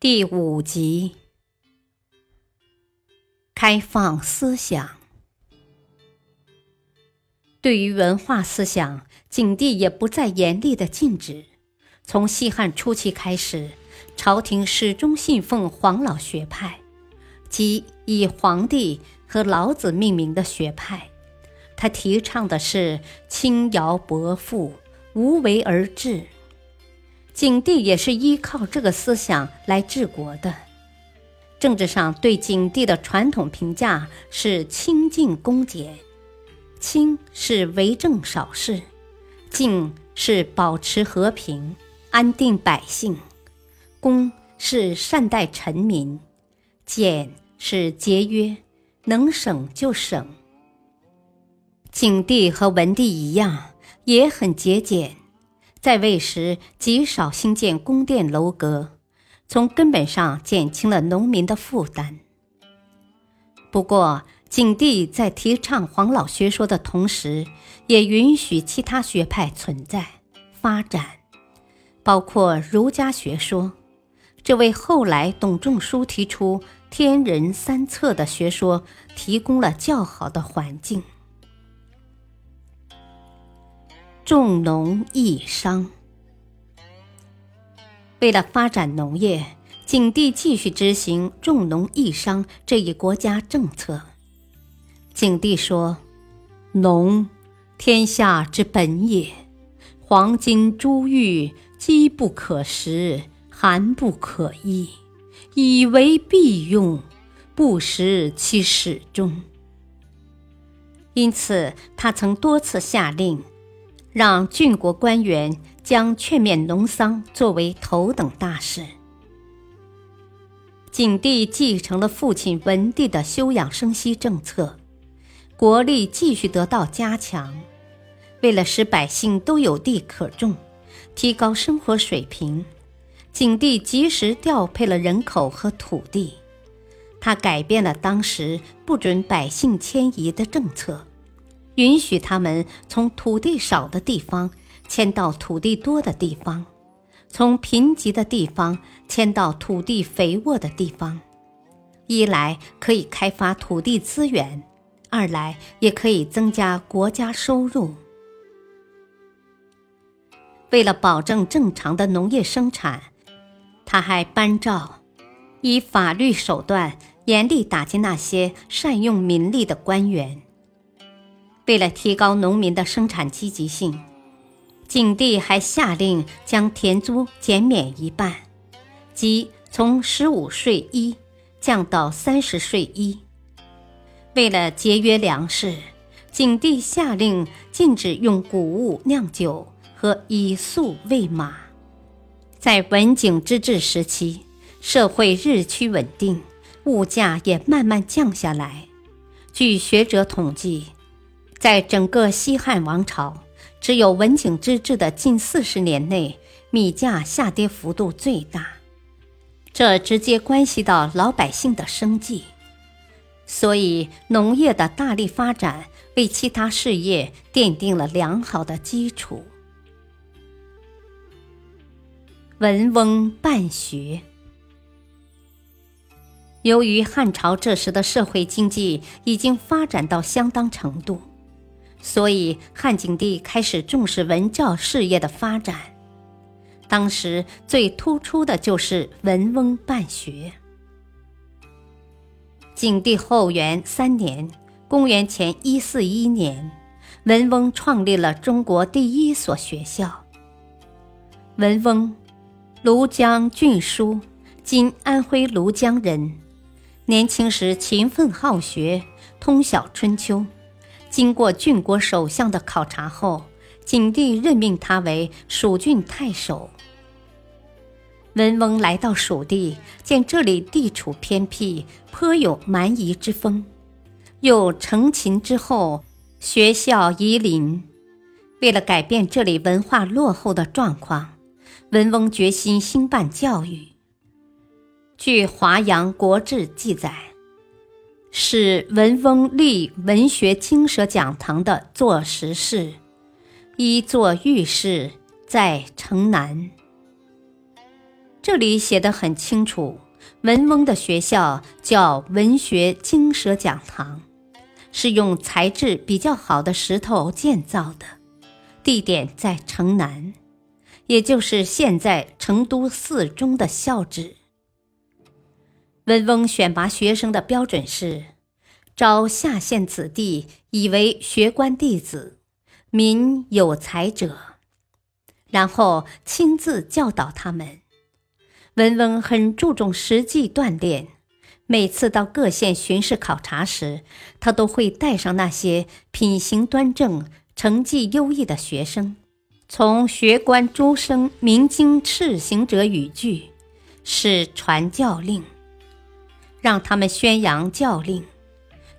第五集：开放思想。对于文化思想，景帝也不再严厉的禁止。从西汉初期开始，朝廷始终信奉黄老学派，即以黄帝和老子命名的学派。他提倡的是轻徭薄赋，无为而治。景帝也是依靠这个思想来治国的。政治上对景帝的传统评价是清静恭俭，清是为政少事，静是保持和平、安定百姓，恭是善待臣民，俭是节约，能省就省。景帝和文帝一样，也很节俭。在位时极少兴建宫殿楼阁，从根本上减轻了农民的负担。不过，景帝在提倡黄老学说的同时，也允许其他学派存在发展，包括儒家学说，这为后来董仲舒提出“天人三策”的学说提供了较好的环境。重农抑商。为了发展农业，景帝继续执行重农抑商这一国家政策。景帝说：“农，天下之本也。黄金珠玉，饥不可食，寒不可衣，以为必用，不食其始终。”因此，他曾多次下令。让郡国官员将劝勉农桑作为头等大事。景帝继承了父亲文帝的休养生息政策，国力继续得到加强。为了使百姓都有地可种，提高生活水平，景帝及时调配了人口和土地。他改变了当时不准百姓迁移的政策。允许他们从土地少的地方迁到土地多的地方，从贫瘠的地方迁到土地肥沃的地方。一来可以开发土地资源，二来也可以增加国家收入。为了保证正常的农业生产，他还颁诏，以法律手段严厉打击那些善用民力的官员。为了提高农民的生产积极性，景帝还下令将田租减免一半，即从十五税一降到三十税一。为了节约粮食，景帝下令禁止用谷物酿酒和以粟喂马。在文景之治时期，社会日趋稳定，物价也慢慢降下来。据学者统计。在整个西汉王朝，只有文景之治的近四十年内，米价下跌幅度最大，这直接关系到老百姓的生计。所以，农业的大力发展为其他事业奠定了良好的基础。文翁办学，由于汉朝这时的社会经济已经发展到相当程度。所以，汉景帝开始重视文教事业的发展。当时最突出的就是文翁办学。景帝后元三年（公元前一四一年），文翁创立了中国第一所学校。文翁，庐江郡书，今安徽庐江人。年轻时勤奋好学，通晓春秋。经过郡国首相的考察后，景帝任命他为蜀郡太守。文翁来到蜀地，见这里地处偏僻，颇有蛮夷之风。又成秦之后，学校夷陵，为了改变这里文化落后的状况，文翁决心兴办教育。据《华阳国志》记载，是文翁立文学经舍讲堂的坐实室，一座御室在城南。这里写的很清楚，文翁的学校叫文学经舍讲堂，是用材质比较好的石头建造的，地点在城南，也就是现在成都四中的校址。文翁选拔学生的标准是，招下县子弟以为学官弟子，民有才者，然后亲自教导他们。文翁很注重实际锻炼，每次到各县巡视考察时，他都会带上那些品行端正、成绩优异的学生，从学官诸生明经赤行者语句，是传教令，让他们宣扬教令。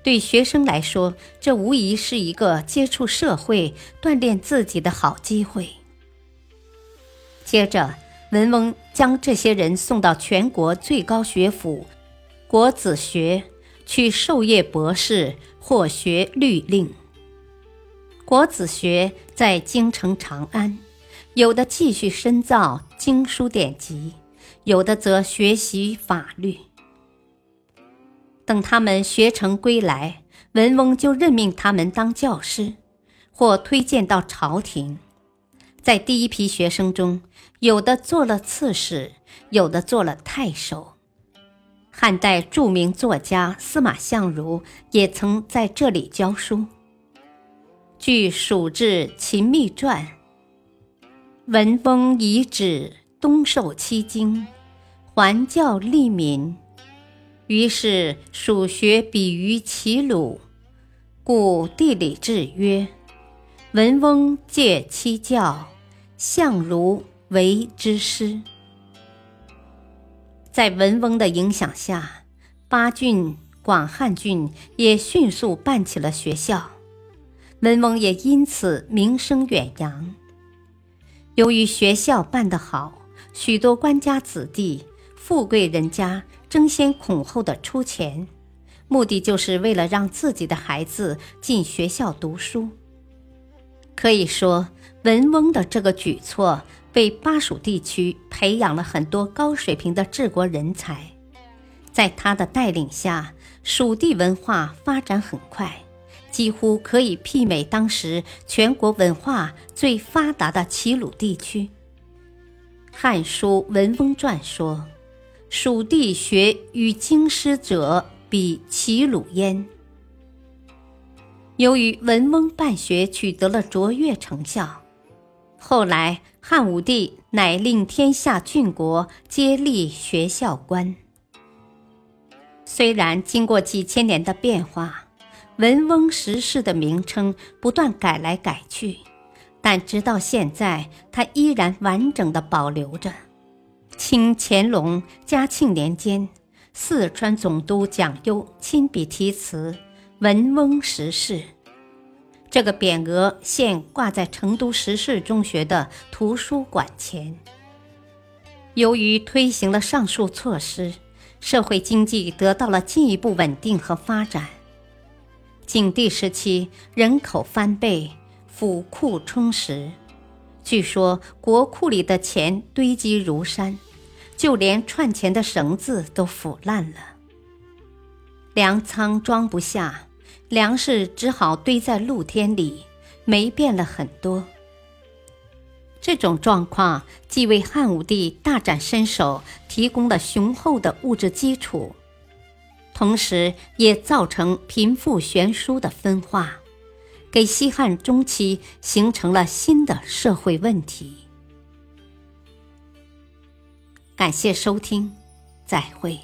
对学生来说，这无疑是一个接触社会、锻炼自己的好机会。接着。文翁将这些人送到全国最高学府国子学去授业博士，或学律令。国子学在京城长安，有的继续深造经书典籍，有的则学习法律。等他们学成归来，文翁就任命他们当教师，或推荐到朝廷。在第一批学生中，有的做了刺史，有的做了太守。汉代著名作家司马相如也曾在这里教书。据《蜀志秦密传》，文翁遗址东授七经，还教利民，于是蜀学比于齐鲁，故地理志曰：文翁借七教。相如为之师，在文翁的影响下，巴郡、广汉郡也迅速办起了学校，文翁也因此名声远扬。由于学校办得好，许多官家子弟、富贵人家争先恐后的出钱，目的就是为了让自己的孩子进学校读书。可以说。文翁的这个举措，为巴蜀地区培养了很多高水平的治国人才。在他的带领下，蜀地文化发展很快，几乎可以媲美当时全国文化最发达的齐鲁地区。《汉书·文翁传》说：“蜀地学与经师者，比齐鲁焉。”由于文翁办学取得了卓越成效。后来，汉武帝乃令天下郡国皆立学校官。虽然经过几千年的变化，文翁实事的名称不断改来改去，但直到现在，它依然完整的保留着。清乾隆、嘉庆年间，四川总督蒋优亲笔题词“文翁实事”。这个匾额现挂在成都石室中学的图书馆前。由于推行了上述措施，社会经济得到了进一步稳定和发展。景帝时期，人口翻倍，府库充实，据说国库里的钱堆积如山，就连串钱的绳子都腐烂了，粮仓装不下。粮食只好堆在露天里，霉变了很多。这种状况既为汉武帝大展身手提供了雄厚的物质基础，同时也造成贫富悬殊的分化，给西汉中期形成了新的社会问题。感谢收听，再会。